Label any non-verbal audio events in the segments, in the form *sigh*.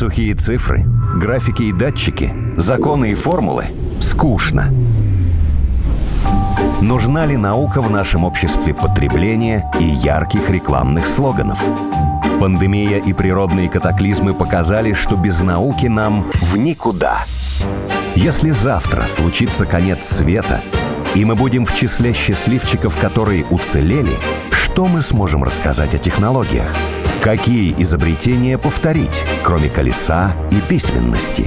Сухие цифры, графики и датчики, законы и формулы – скучно. Нужна ли наука в нашем обществе потребления и ярких рекламных слоганов? Пандемия и природные катаклизмы показали, что без науки нам в никуда. Если завтра случится конец света, и мы будем в числе счастливчиков, которые уцелели, что мы сможем рассказать о технологиях? Какие изобретения повторить, кроме колеса и письменности?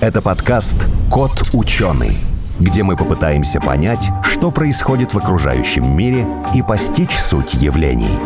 Это подкаст «Кот ученый», где мы попытаемся понять, что происходит в окружающем мире и постичь суть явлений.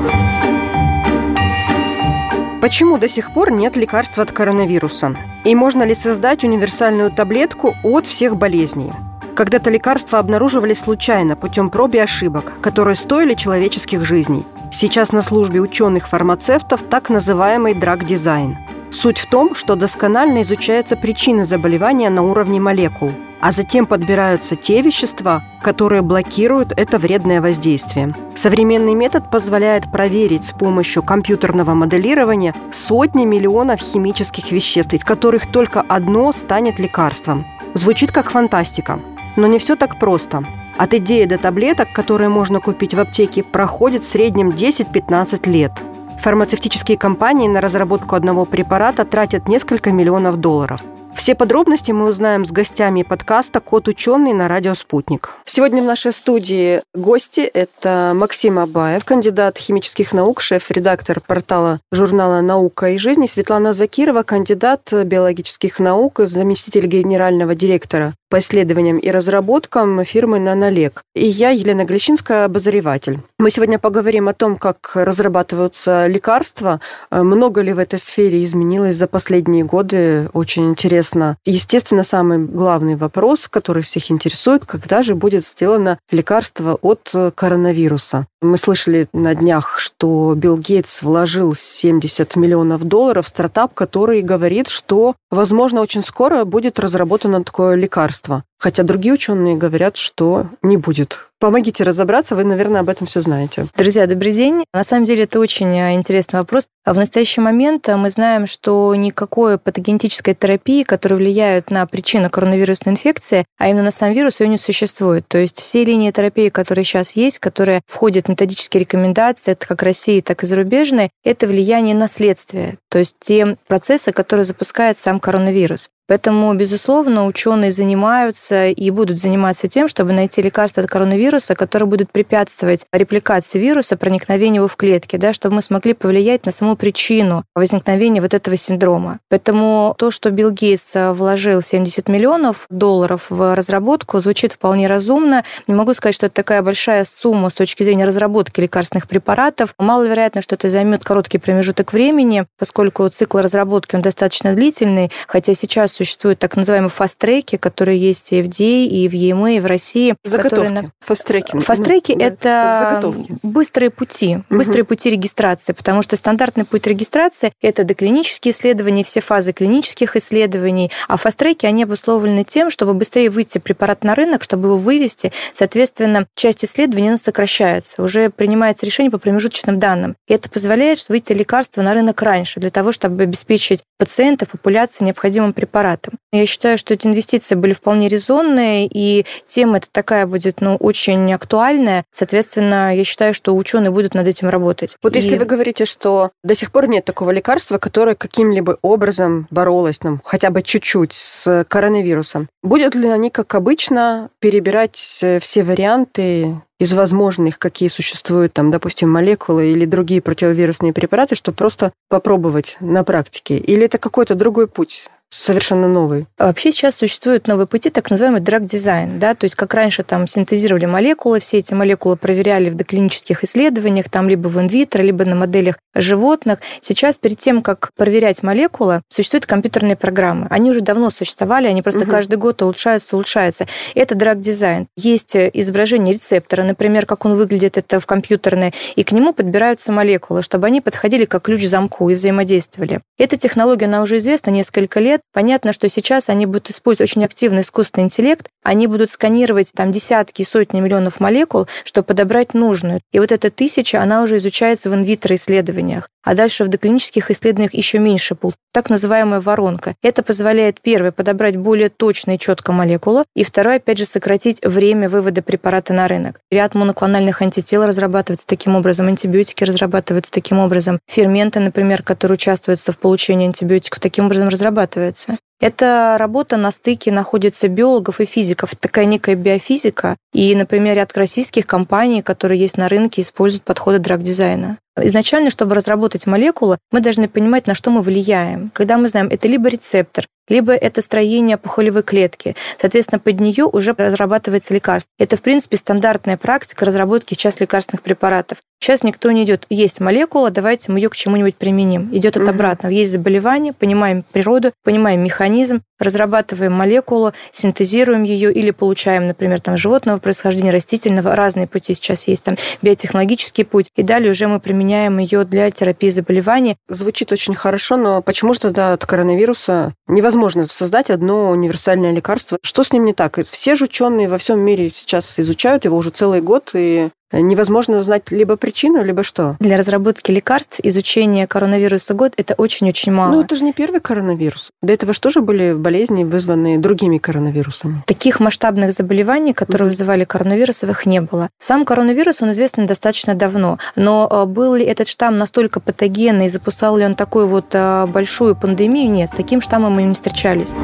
Почему до сих пор нет лекарства от коронавируса? И можно ли создать универсальную таблетку от всех болезней? Когда-то лекарства обнаруживались случайно путем проб и ошибок, которые стоили человеческих жизней. Сейчас на службе ученых-фармацевтов так называемый драг-дизайн. Суть в том, что досконально изучается причина заболевания на уровне молекул, а затем подбираются те вещества, которые блокируют это вредное воздействие. Современный метод позволяет проверить с помощью компьютерного моделирования сотни миллионов химических веществ, из которых только одно станет лекарством. Звучит как фантастика, но не все так просто. От идеи до таблеток, которые можно купить в аптеке, проходит в среднем 10-15 лет. Фармацевтические компании на разработку одного препарата тратят несколько миллионов долларов. Все подробности мы узнаем с гостями подкаста «Кот ученый» на радио «Спутник». Сегодня в нашей студии гости – это Максим Абаев, кандидат химических наук, шеф-редактор портала журнала «Наука и жизнь», и Светлана Закирова, кандидат биологических наук, заместитель генерального директора по исследованиям и разработкам фирмы «Нанолек». И я, Елена Глещинская, обозреватель. Мы сегодня поговорим о том, как разрабатываются лекарства, много ли в этой сфере изменилось за последние годы. Очень интересно. Естественно, самый главный вопрос, который всех интересует, когда же будет сделано лекарство от коронавируса. Мы слышали на днях, что Билл Гейтс вложил 70 миллионов долларов в стартап, который говорит, что, возможно, очень скоро будет разработано такое лекарство. Хотя другие ученые говорят, что не будет. Помогите разобраться, вы, наверное, об этом все знаете. Друзья, добрый день. На самом деле это очень э, интересный вопрос. В настоящий момент э, мы знаем, что никакой патогенетической терапии, которая влияет на причину коронавирусной инфекции, а именно на сам вирус, ее не существует. То есть все линии терапии, которые сейчас есть, которые входят в методические рекомендации, это как России, так и зарубежные, это влияние на следствие, то есть те процессы, которые запускает сам коронавирус. Поэтому, безусловно, ученые занимаются и будут заниматься тем, чтобы найти лекарство от коронавируса, которое будет препятствовать репликации вируса, проникновению его в клетки, да, чтобы мы смогли повлиять на саму причину возникновения вот этого синдрома. Поэтому то, что Билл Гейтс вложил 70 миллионов долларов в разработку, звучит вполне разумно. Не могу сказать, что это такая большая сумма с точки зрения разработки лекарственных препаратов. Маловероятно, что это займет короткий промежуток времени, поскольку цикл разработки он достаточно длительный, хотя сейчас существуют так называемые фаст-треки, которые есть и в FDA, и в EMA, и в России. Заготовки. Которые... Фаст-треки. Фаст-треки да, это быстрые пути, угу. быстрые пути регистрации, потому что стандартный путь регистрации – это доклинические исследования, все фазы клинических исследований, а фаст-треки, они обусловлены тем, чтобы быстрее выйти препарат на рынок, чтобы его вывести, соответственно, часть исследований сокращается, уже принимается решение по промежуточным данным. И это позволяет выйти лекарство на рынок раньше, для того, чтобы обеспечить пациентов, популяции необходимым препаратом. Я считаю, что эти инвестиции были вполне резонные, и тема эта такая будет ну, очень актуальная. Соответственно, я считаю, что ученые будут над этим работать. Вот и... если вы говорите, что до сих пор нет такого лекарства, которое каким-либо образом боролось нам хотя бы чуть-чуть с коронавирусом, будут ли они, как обычно, перебирать все варианты из возможных, какие существуют, там, допустим, молекулы или другие противовирусные препараты, чтобы просто попробовать на практике? Или это какой-то другой путь? Совершенно новый. Вообще сейчас существуют новые пути, так называемый драг-дизайн. Да? То есть как раньше там синтезировали молекулы, все эти молекулы проверяли в доклинических исследованиях, там либо в инвитро, либо на моделях животных. Сейчас перед тем, как проверять молекулы, существуют компьютерные программы. Они уже давно существовали, они просто угу. каждый год улучшаются, улучшаются. Это драг-дизайн. Есть изображение рецептора, например, как он выглядит это в компьютерной, и к нему подбираются молекулы, чтобы они подходили как ключ к замку и взаимодействовали. Эта технология, она уже известна несколько лет, Понятно, что сейчас они будут использовать очень активный искусственный интеллект, они будут сканировать там десятки, сотни миллионов молекул, чтобы подобрать нужную. И вот эта тысяча, она уже изучается в инвитро исследованиях. А дальше в доклинических исследованиях еще меньше пул, так называемая воронка. Это позволяет, первое, подобрать более точно и четко молекулу, и второе, опять же, сократить время вывода препарата на рынок. Ряд моноклональных антител разрабатывается таким образом, антибиотики разрабатываются таким образом, ферменты, например, которые участвуют в получении антибиотиков, таким образом разрабатываются. Эта работа на стыке находится биологов и физиков, такая некая биофизика. И, например, ряд российских компаний, которые есть на рынке, используют подходы драг-дизайна. Изначально, чтобы разработать молекулу, мы должны понимать, на что мы влияем. Когда мы знаем, это либо рецептор, либо это строение пухолевой клетки. Соответственно, под нее уже разрабатывается лекарство. Это, в принципе, стандартная практика разработки сейчас лекарственных препаратов. Сейчас никто не идет, есть молекула, давайте мы ее к чему-нибудь применим. Идет от обратного. Есть заболевание, понимаем природу, понимаем механизм, разрабатываем молекулу, синтезируем ее или получаем, например, там, животного происхождения, растительного. Разные пути сейчас есть. Там биотехнологический путь. И далее уже мы применяем ее для терапии заболеваний. Звучит очень хорошо, но почему же тогда от коронавируса невозможно создать одно универсальное лекарство? Что с ним не так? Все же ученые во всем мире сейчас изучают его уже целый год, и невозможно узнать либо причину, либо что. Для разработки лекарств изучение коронавируса год это очень-очень мало. Ну, это же не первый коронавирус. До этого что же были болезни, вызванные другими коронавирусами? Таких масштабных заболеваний, которые mm-hmm. вызывали коронавирусовых, не было. Сам коронавирус, он известен достаточно давно, но э, был ли этот штамм настолько патогенный запускал ли он такую вот э, большую пандемию? Нет, с таким штаммом мы не встречались.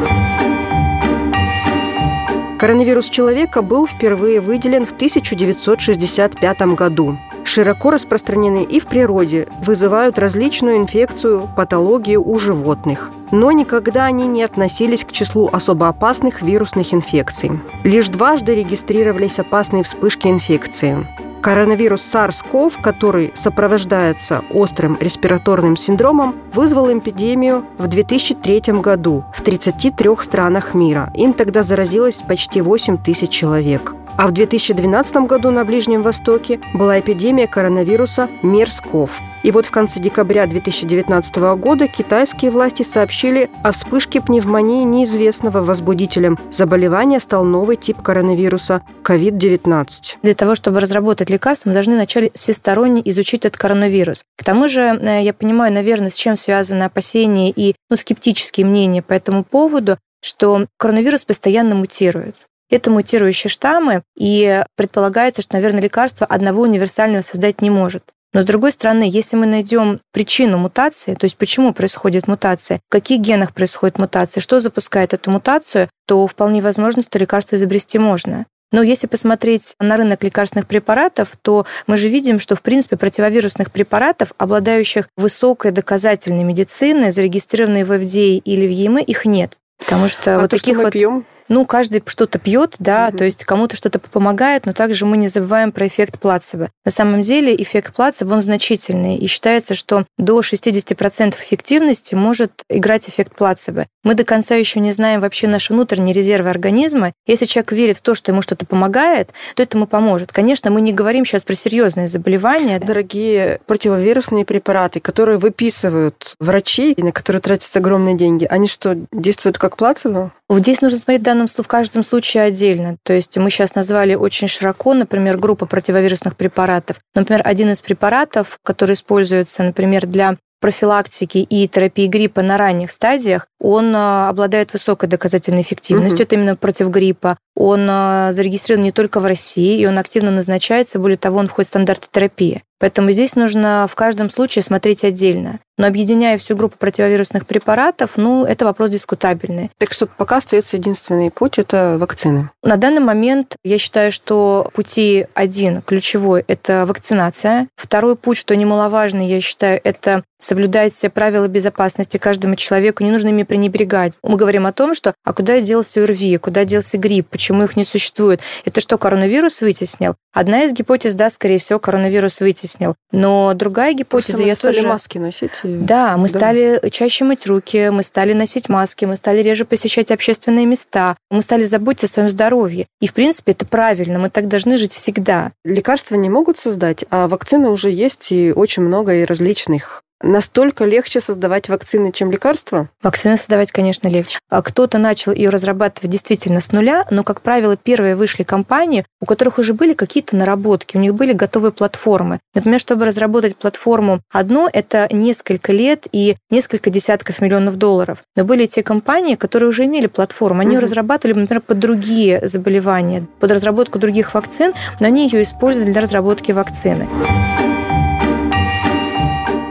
Коронавирус человека был впервые выделен в 1965 году. Широко распространены и в природе, вызывают различную инфекцию, патологию у животных. Но никогда они не относились к числу особо опасных вирусных инфекций. Лишь дважды регистрировались опасные вспышки инфекции. Коронавирус SARS-CoV, который сопровождается острым респираторным синдромом, вызвал эпидемию в 2003 году в 33 странах мира. Им тогда заразилось почти 8 тысяч человек. А в 2012 году на Ближнем Востоке была эпидемия коронавируса MERS-CoV. И вот в конце декабря 2019 года китайские власти сообщили о вспышке пневмонии неизвестного возбудителем. Заболевания стал новый тип коронавируса – COVID-19. Для того, чтобы разработать лекарство, мы должны вначале всесторонне изучить этот коронавирус. К тому же, э, я понимаю, наверное, с чем связаны опасения и ну, скептические мнения по этому поводу, что коронавирус постоянно мутирует. Это мутирующие штаммы, и предполагается, что, наверное, лекарство одного универсального создать не может. Но с другой стороны, если мы найдем причину мутации, то есть почему происходит мутация, в каких генах происходит мутация, что запускает эту мутацию, то вполне возможно, что лекарство изобрести можно. Но если посмотреть на рынок лекарственных препаратов, то мы же видим, что, в принципе, противовирусных препаратов, обладающих высокой доказательной медициной, зарегистрированной в FDA или в ЕМЭ, их нет. Потому что а вот то, таких что мы вот... пьем? Ну, каждый что-то пьет, да, Мгм. то есть кому-то что-то помогает, но также мы не забываем про эффект плацебо. На самом деле эффект плацебо, он значительный, и считается, что до 60% эффективности может играть эффект плацебо. Мы до конца еще не знаем вообще наши внутренние резервы организма. Если человек верит в то, что ему что-то помогает, то это ему поможет. Конечно, мы не говорим сейчас про серьезные заболевания. Дорогие противовирусные препараты, которые выписывают врачи и на которые тратятся огромные деньги, они что, действуют как плацебо? Вот Здесь нужно смотреть случае в каждом случае отдельно. То есть мы сейчас назвали очень широко, например, группу противовирусных препаратов. Например, один из препаратов, который используется, например, для профилактики и терапии гриппа на ранних стадиях, он а, обладает высокой доказательной эффективностью. Мгм. Это именно против гриппа. Он а, зарегистрирован не только в России, и он активно назначается. Более того, он входит в стандарты терапии. Поэтому здесь нужно в каждом случае смотреть отдельно. Но объединяя всю группу противовирусных препаратов, ну, это вопрос дискутабельный. Так что пока остается единственный путь – это вакцины. На данный момент я считаю, что пути один ключевой – это вакцинация. Второй путь, что немаловажный, я считаю, это соблюдать все правила безопасности каждому человеку, не нужно ими пренебрегать. Мы говорим о том, что а куда делся ОРВИ, куда делся грипп, почему их не существует. Это что, коронавирус вытеснил? Одна из гипотез, да, скорее всего, коронавирус вытеснил. Но другая гипотеза, Просто мы я стали тоже... маски носить. и- Да, мы Да. стали чаще мыть руки, мы стали носить маски, мы стали реже посещать общественные места, мы стали заботиться о своем здоровье. И, в принципе, это правильно, мы так должны жить всегда. Лекарства не могут создать, а вакцины уже есть, и очень много и различных. Настолько легче создавать вакцины, чем лекарства? Вакцины создавать, конечно, легче. А кто-то начал ее разрабатывать действительно с нуля, но, как правило, первые вышли компании, у которых уже были какие-то наработки, у них были готовые платформы. Например, чтобы разработать платформу одно, это несколько лет и несколько десятков миллионов долларов. Но были те компании, которые уже имели платформу. Они угу. разрабатывали, например, под другие заболевания, под разработку других вакцин, но они ее использовали для разработки вакцины.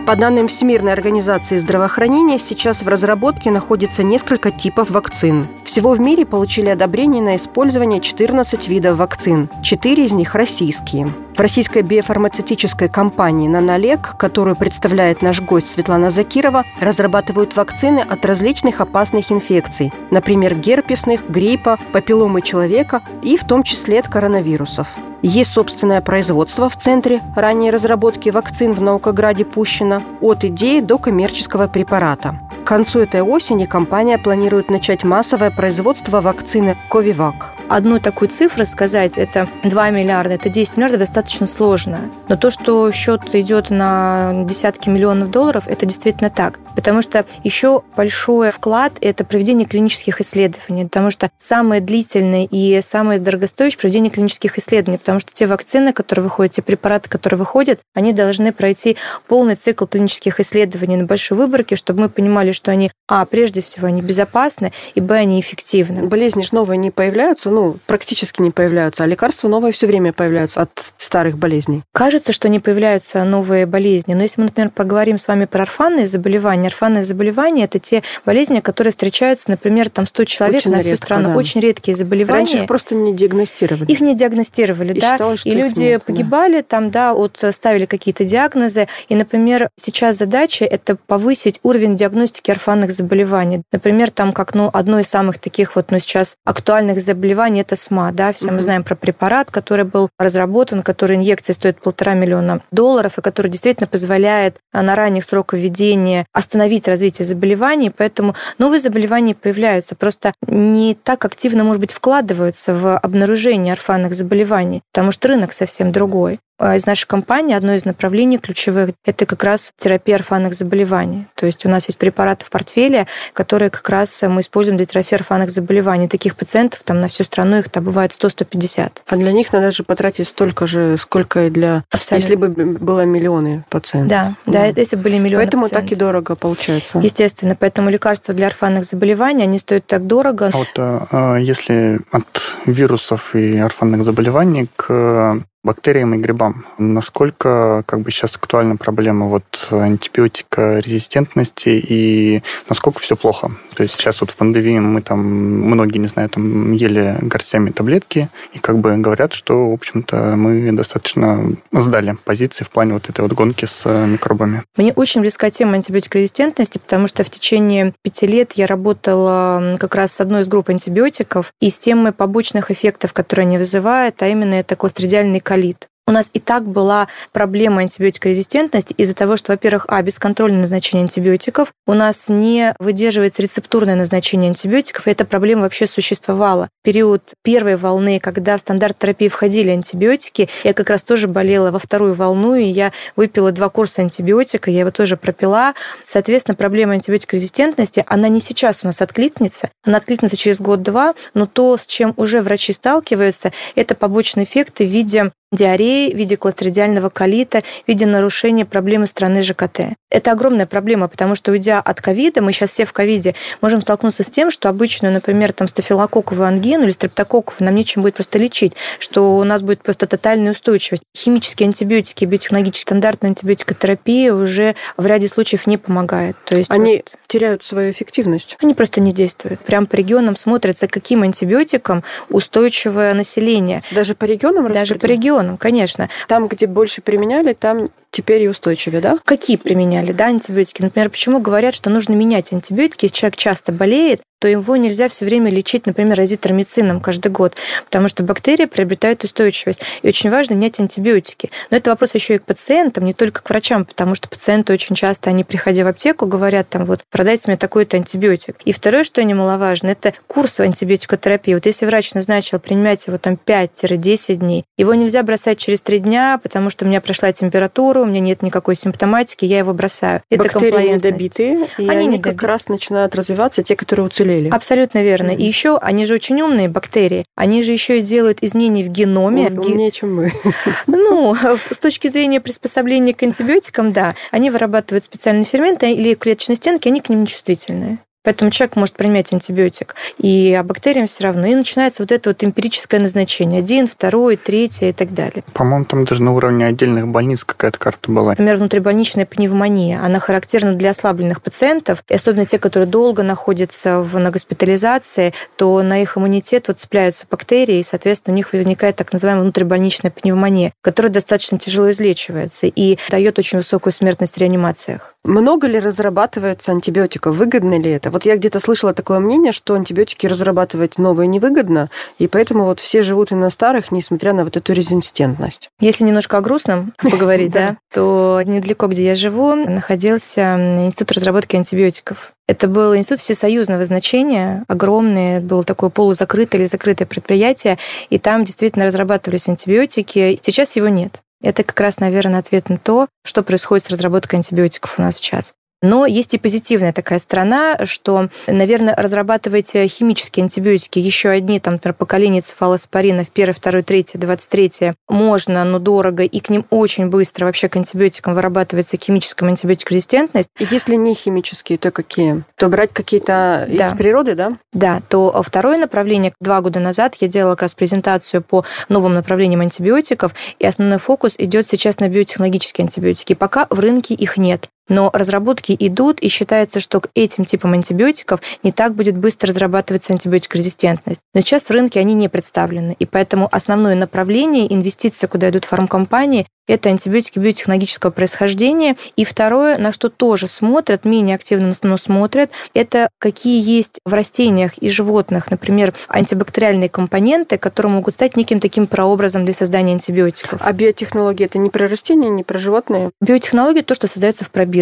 По данным Всемирной организации здравоохранения, сейчас в разработке находится несколько типов вакцин. Всего в мире получили одобрение на использование 14 видов вакцин. Четыре из них российские. В российской биофармацевтической компании «Нанолек», которую представляет наш гость Светлана Закирова, разрабатывают вакцины от различных опасных инфекций, например, герпесных, гриппа, папилломы человека и в том числе от коронавирусов. Есть собственное производство в Центре ранней разработки вакцин в Наукограде Пущино от идеи до коммерческого препарата. К концу этой осени компания планирует начать массовое производство вакцины «Ковивак» одну такую цифру сказать, это 2 миллиарда, это 10 миллиардов, достаточно сложно. Но то, что счет идет на десятки миллионов долларов, это действительно так. Потому что еще большой вклад – это проведение клинических исследований. Потому что самое длительное и самое дорогостоящее – проведение клинических исследований. Потому что те вакцины, которые выходят, те препараты, которые выходят, они должны пройти полный цикл клинических исследований на большой выборке, чтобы мы понимали, что они, а, прежде всего, они безопасны, и, б, они эффективны. Болезни же новые не появляются, ну, практически не появляются, а лекарства новые все время появляются от старых болезней. Кажется, что не появляются новые болезни, но если мы, например, поговорим с вами про орфанные заболевания, орфанные заболевания – это те болезни, которые встречаются, например, там 100 человек очень на всю редко, страну, да. очень редкие заболевания. Раньше их просто не диагностировали. Их не диагностировали, и да, считалось, и люди нет, погибали, да. там, да, вот ставили какие-то диагнозы, и, например, сейчас задача – это повысить уровень диагностики орфанных заболеваний. Например, там, как, ну, одно из самых таких вот, ну, сейчас актуальных заболеваний – это СМА, да, все угу. мы знаем про препарат, который был разработан, который инъекция стоит полтора миллиона долларов, и который действительно позволяет а, на ранних сроках введения остановить развитие заболеваний, поэтому новые заболевания появляются, просто не так активно, может быть, вкладываются в обнаружение орфанных заболеваний, потому что рынок совсем другой. А, из нашей компании одно из направлений ключевых – это как раз терапия орфанных заболеваний. То есть у нас есть препараты в портфеле, которые как раз мы используем для терапии орфанных заболеваний. Таких пациентов там на всю страну их там бывает 100-150. А для них надо же потратить столько же, сколько и для... Абсолютно. Если бы было миллионы пациентов. Да, да, да если бы были миллионы Поэтому пациентов. так и дорого получается. Естественно, поэтому лекарства для орфанных заболеваний, они стоят так дорого. А вот а, если от вирусов и орфанных заболеваний к бактериям и грибам. Насколько как бы сейчас актуальна проблема вот антибиотика резистентности и насколько все плохо? То есть сейчас вот в пандемии мы там, многие, не знаю, там ели горстями таблетки и как бы говорят, что, в общем-то, мы достаточно сдали позиции в плане вот этой вот гонки с микробами. Мне очень близка тема антибиотикорезистентности, потому что в течение пяти лет я работала как раз с одной из групп антибиотиков и с темой побочных эффектов, которые они вызывают, а именно это кластридиальный колит у нас и так была проблема антибиотикорезистентности из-за того, что, во-первых, а, бесконтрольное назначение антибиотиков, у нас не выдерживается рецептурное назначение антибиотиков, и эта проблема вообще существовала. Период первой волны, когда в стандарт терапии входили антибиотики, я как раз тоже болела во вторую волну, и я выпила два курса антибиотика, я его тоже пропила. Соответственно, проблема антибиотикорезистентности, она не сейчас у нас откликнется, она откликнется через год-два, но то, с чем уже врачи сталкиваются, это побочные эффекты в виде диареи, в виде кластридиального колита, в виде нарушения проблемы страны ЖКТ. Это огромная проблема, потому что, уйдя от ковида, мы сейчас все в ковиде, можем столкнуться с тем, что обычную, например, там, стафилококковую ангину или стрептококковую нам нечем будет просто лечить, что у нас будет просто тотальная устойчивость. Химические антибиотики, биотехнологические стандартная антибиотикотерапия уже в ряде случаев не помогает. То есть Они вот, теряют свою эффективность? Они просто не действуют. Прям по регионам смотрятся, каким антибиотикам устойчивое население. Даже по регионам? Даже по регионам регионам, конечно. Там, где больше применяли, там теперь и устойчивее, да? Какие применяли, да, антибиотики? Например, почему говорят, что нужно менять антибиотики, если человек часто болеет, то его нельзя все время лечить, например, азитромицином каждый год, потому что бактерии приобретают устойчивость. И очень важно менять антибиотики. Но это вопрос еще и к пациентам, не только к врачам, потому что пациенты очень часто, они, приходя в аптеку, говорят там, вот, продайте мне такой-то антибиотик. И второе, что немаловажно, это курс антибиотикотерапии. Вот если врач назначил принимать его там 5-10 дней, его нельзя бросать через 3 дня, потому что у меня прошла температура, у меня нет никакой симптоматики, я его бросаю. Это Бактерии недобитые, и они, они как раз начинают развиваться, те, которые уцелели. Абсолютно верно. Mm-hmm. И еще они же очень умные бактерии, они же еще и делают изменения в геноме. Ой, в ге... Умнее, чем мы. *laughs* Ну, с точки зрения приспособления к антибиотикам, да. Они вырабатывают специальные ферменты или клеточные стенки, они к ним нечувствительные. Поэтому человек может принимать антибиотик, и а бактериям все равно. И начинается вот это вот эмпирическое назначение. Один, второй, третий и так далее. По-моему, там даже на уровне отдельных больниц какая-то карта была. Например, внутрибольничная пневмония. Она характерна для ослабленных пациентов, и особенно те, которые долго находятся в, на госпитализации, то на их иммунитет вот цепляются бактерии, и, соответственно, у них возникает так называемая внутрибольничная пневмония, которая достаточно тяжело излечивается и дает очень высокую смертность в реанимациях. Много ли разрабатывается антибиотиков? Выгодно ли это? Вот я где-то слышала такое мнение, что антибиотики разрабатывать новые невыгодно, и поэтому вот все живут и на старых, несмотря на вот эту резистентность. Если немножко о грустном *laughs* поговорить, да, то недалеко, где я живу, находился Институт разработки антибиотиков. Это был институт всесоюзного значения, огромный, был такое полузакрытое или закрытое предприятие, и там действительно разрабатывались антибиотики. Сейчас его нет. Это как раз, наверное, ответ на то, что происходит с разработкой антибиотиков у нас сейчас. Но есть и позитивная такая сторона, что, наверное, разрабатываете химические антибиотики, еще одни, там, например, поколение цефалоспоринов, первое, второе, третье, двадцать третье, можно, но дорого, и к ним очень быстро вообще к антибиотикам вырабатывается химическая антибиотикорезистентность. Если не химические, то какие? То брать какие-то да. из природы, да? Да, то второе направление, два года назад я делала как раз презентацию по новым направлениям антибиотиков, и основной фокус идет сейчас на биотехнологические антибиотики. Пока в рынке их нет. Но разработки идут, и считается, что к этим типам антибиотиков не так будет быстро разрабатываться антибиотикорезистентность. Но сейчас в рынке они не представлены, и поэтому основное направление инвестиции, куда идут фармкомпании, это антибиотики биотехнологического происхождения. И второе, на что тоже смотрят, менее активно, но смотрят, это какие есть в растениях и животных, например, антибактериальные компоненты, которые могут стать неким таким прообразом для создания антибиотиков. А биотехнологии это не про растения, не про животные? Биотехнология то, что создается в пробирке.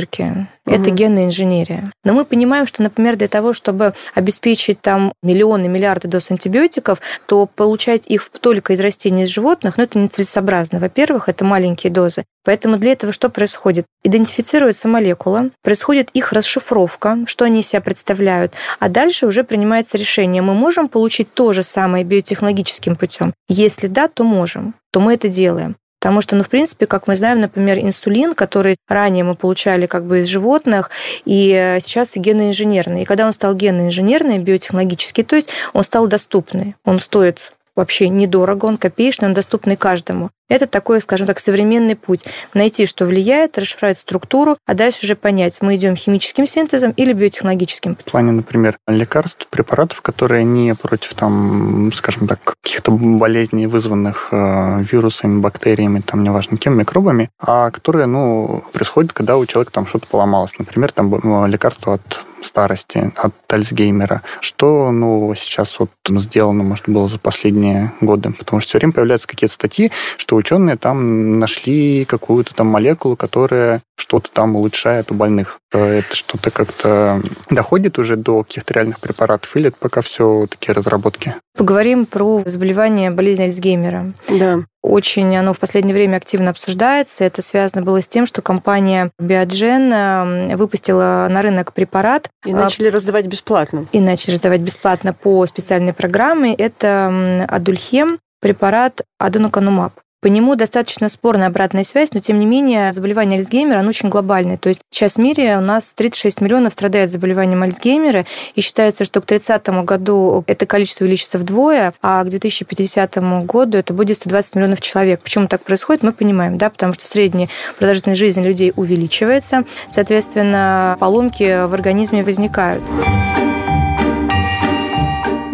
Угу. Это генная инженерия. Но мы понимаем, что, например, для того, чтобы обеспечить там миллионы, миллиарды доз антибиотиков, то получать их только из растений, из животных, ну, это нецелесообразно. Во-первых, это маленькие маленькие дозы. Поэтому для этого что происходит? Идентифицируется молекула, происходит их расшифровка, что они из себя представляют, а дальше уже принимается решение, мы можем получить то же самое биотехнологическим путем? Если да, то можем, то мы это делаем. Потому что, ну, в принципе, как мы знаем, например, инсулин, который ранее мы получали как бы из животных, и э, сейчас и геноинженерный. И когда он стал геноинженерный, биотехнологический, то есть он стал доступный. Он стоит вообще недорого, он копеечный, он доступный каждому. Это такой, скажем так, современный путь. Найти, что влияет, расшифровать структуру, а дальше уже понять, мы идем химическим синтезом или биотехнологическим. В плане, например, лекарств, препаратов, которые не против, там, скажем так, каких-то болезней, вызванных э, вирусами, бактериями, там, неважно кем, микробами, а которые, ну, происходят, когда у человека там что-то поломалось. Например, там лекарство от старости, от Альцгеймера. Что ну, сейчас вот сделано, может, было за последние годы? Потому что все время появляются какие-то статьи, что ученые там нашли какую-то там молекулу, которая что-то там улучшает у больных. Это что-то как-то доходит уже до каких-то реальных препаратов или это пока все такие разработки? Поговорим про заболевание болезни Альцгеймера. Да. Очень оно в последнее время активно обсуждается. Это связано было с тем, что компания Biogen выпустила на рынок препарат. И начали раздавать бесплатно. И начали раздавать бесплатно по специальной программе. Это Адульхем, препарат аденоканумаб. По нему достаточно спорная обратная связь, но тем не менее заболевание Альцгеймера, оно очень глобальное. То есть сейчас в мире у нас 36 миллионов страдает заболеванием Альцгеймера, и считается, что к 30 году это количество увеличится вдвое, а к 2050 году это будет 120 миллионов человек. Почему так происходит, мы понимаем, да, потому что средняя продолжительность жизни людей увеличивается, соответственно, поломки в организме возникают.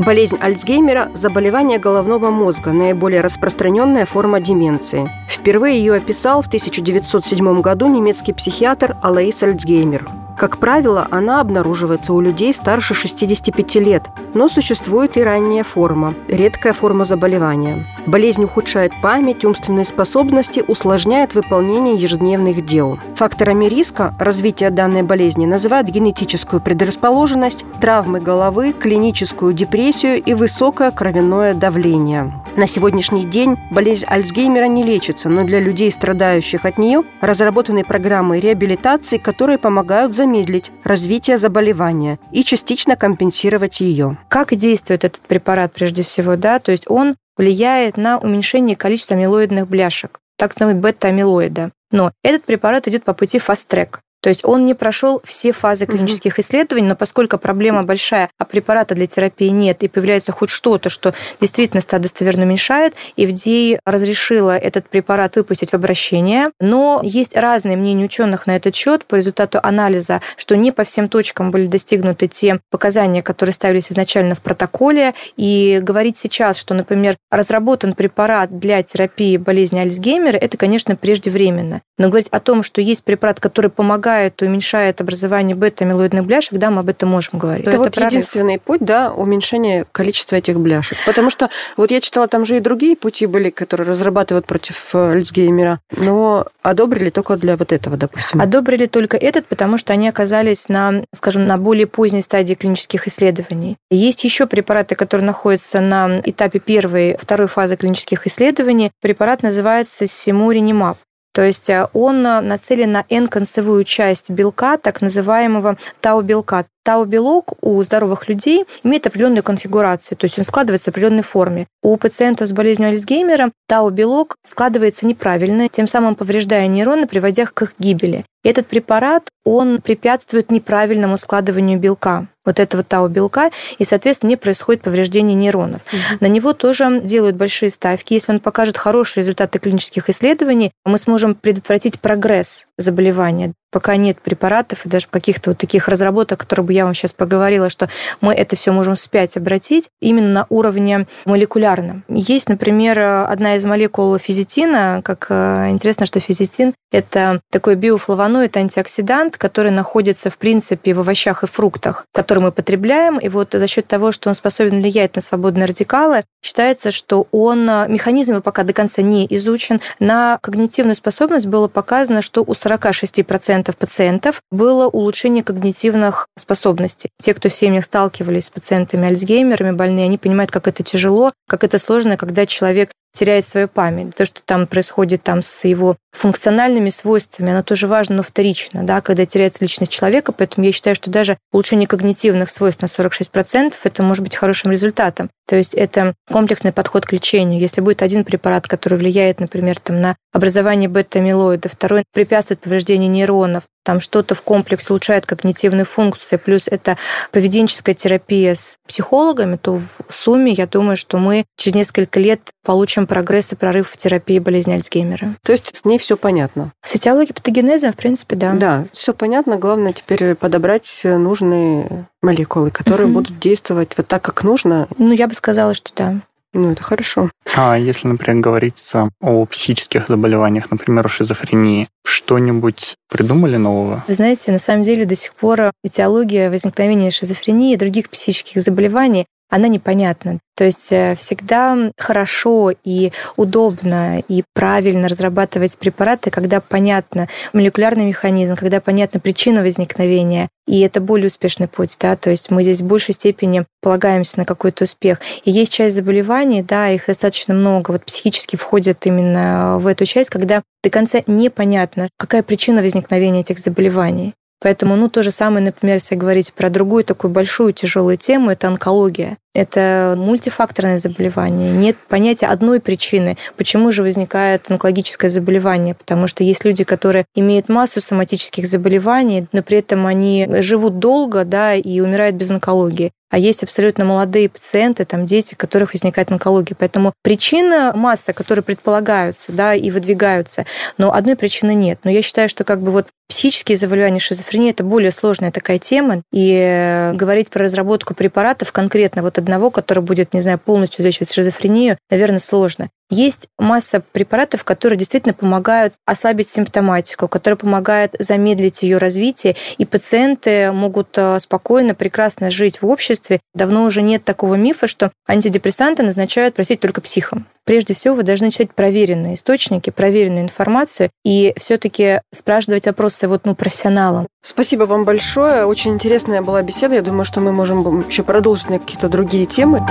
Болезнь Альцгеймера – заболевание головного мозга, наиболее распространенная форма деменции. Впервые ее описал в 1907 году немецкий психиатр Алаис Альцгеймер. Как правило, она обнаруживается у людей старше 65 лет, но существует и ранняя форма – редкая форма заболевания. Болезнь ухудшает память, умственные способности, усложняет выполнение ежедневных дел. Факторами риска развития данной болезни называют генетическую предрасположенность, травмы головы, клиническую депрессию и высокое кровяное давление. На сегодняшний день болезнь Альцгеймера не лечится, но для людей, страдающих от нее, разработаны программы реабилитации, которые помогают замедлить развитие заболевания и частично компенсировать ее. Как действует этот препарат прежде всего? Да? То есть он влияет на уменьшение количества амилоидных бляшек, так называемый бета-амилоида. Но этот препарат идет по пути фаст-трек. То есть он не прошел все фазы клинических исследований, но поскольку проблема большая, а препарата для терапии нет, и появляется хоть что-то, что действительно достоверно уменьшает, FDA разрешила этот препарат выпустить в обращение. Но есть разные мнения ученых на этот счет по результату анализа, что не по всем точкам были достигнуты те показания, которые ставились изначально в протоколе. И говорить сейчас, что, например, разработан препарат для терапии болезни Альцгеймера, это, конечно, преждевременно. Но говорить о том, что есть препарат, который помогает помогает, уменьшает образование бета-амилоидных бляшек, да, мы об этом можем говорить. Это, это вот прорыв. единственный путь, да, уменьшение количества этих бляшек. Потому что вот я читала, там же и другие пути были, которые разрабатывают против э, Альцгеймера, но одобрили только для вот этого, допустим. Одобрили только этот, потому что они оказались на, скажем, на более поздней стадии клинических исследований. Есть еще препараты, которые находятся на этапе первой, второй фазы клинических исследований. Препарат называется Симуринимаб. То есть э, он э, нацелен на N-концевую часть белка, так называемого тау-белка. Тау-белок у здоровых людей имеет определенную конфигурацию, то есть он складывается в определенной форме. У пациентов с болезнью Альцгеймера тау-белок складывается неправильно, тем самым повреждая нейроны, приводя к их гибели. Этот препарат, он препятствует неправильному складыванию белка, вот этого тау-белка, и, соответственно, не происходит повреждение нейронов. Угу. На него тоже делают большие ставки. Если он покажет хорошие результаты клинических исследований, мы сможем предотвратить прогресс заболевания пока нет препаратов и даже каких-то вот таких разработок, которые бы я вам сейчас поговорила, что мы это все можем вспять обратить именно на уровне молекулярном. Есть, например, одна из молекул физитина, как э, интересно, что физитин – это такой биофлавоноид, антиоксидант, который находится, в принципе, в овощах и фруктах, которые мы потребляем, и вот за счет того, что он способен влиять на свободные радикалы, считается, что он, э, механизм пока до конца не изучен. На когнитивную способность было показано, что у 46% 10% пациентов было улучшение когнитивных способностей. Те, кто в семьях сталкивались с пациентами Альцгеймерами больные, они понимают, как это тяжело, как это сложно, когда человек теряет свою память. То, что там происходит там с его функциональными свойствами, оно тоже важно, но вторично, да, когда теряется личность человека. Поэтому я считаю, что даже улучшение когнитивных свойств на 46% это может быть хорошим результатом. То есть это комплексный подход к лечению. Если будет один препарат, который влияет, например, там, на образование бета-амилоида, второй препятствует повреждению нейронов, там что-то в комплексе улучшает когнитивные функции, плюс это поведенческая терапия с психологами, то в сумме я думаю, что мы через несколько лет получим прогресс и прорыв в терапии болезни Альцгеймера. То есть с ней все понятно? С этиологией патогенеза, в принципе, да. Да, все понятно. Главное теперь подобрать нужные молекулы, которые угу. будут действовать вот так, как нужно. Ну, я бы сказала, что да. Ну, это хорошо. А если, например, говорится о психических заболеваниях, например, о шизофрении, что-нибудь придумали нового? Вы знаете, на самом деле до сих пор этиология возникновения шизофрении и других психических заболеваний она непонятна. То есть э, всегда хорошо и удобно и правильно разрабатывать препараты, когда понятно молекулярный механизм, когда понятна причина возникновения, и это более успешный путь, да, то есть мы здесь в большей степени полагаемся на какой-то успех. И есть часть заболеваний, да, их достаточно много, вот психически входят именно в эту часть, когда до конца непонятно, какая причина возникновения этих заболеваний. Поэтому, ну, то же самое, например, если говорить про другую такую большую тяжелую тему, это онкология. Это мультифакторное заболевание. Нет понятия одной причины, почему же возникает онкологическое заболевание. Потому что есть люди, которые имеют массу соматических заболеваний, но при этом они живут долго да, и умирают без онкологии. а есть абсолютно молодые пациенты, там дети, у которых возникает онкология. Поэтому причина масса, которые предполагаются, да, и выдвигаются, но одной причины нет. Но я считаю, что как бы вот психические заболевания, шизофрения – это более сложная такая тема, и говорить про разработку препаратов конкретно вот одного, который будет, не знаю, полностью лечить шизофрению, наверное, сложно. Есть масса препаратов, которые действительно помогают ослабить симптоматику, которые помогают замедлить ее развитие, и пациенты могут э, спокойно, прекрасно жить в обществе. Давно уже нет такого мифа, что антидепрессанты назначают, простите, только психам. Прежде всего, вы должны читать проверенные источники, проверенную информацию и все-таки спрашивать вопросы вот, ну, профессионалам. Спасибо вам большое. Очень интересная была беседа. Я думаю, что мы можем еще продолжить на какие-то другие темы.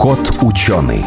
Кот ученый.